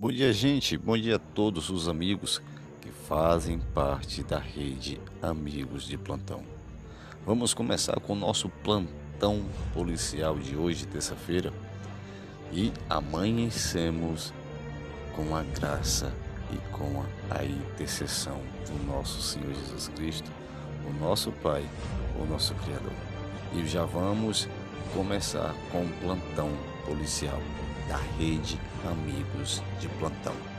Bom dia, gente. Bom dia a todos os amigos que fazem parte da rede Amigos de Plantão. Vamos começar com o nosso plantão policial de hoje, terça-feira, e amanhecemos com a graça e com a intercessão do nosso Senhor Jesus Cristo, o nosso Pai, o nosso Criador. E já vamos começar com o plantão policial da rede Amigos de Plantão.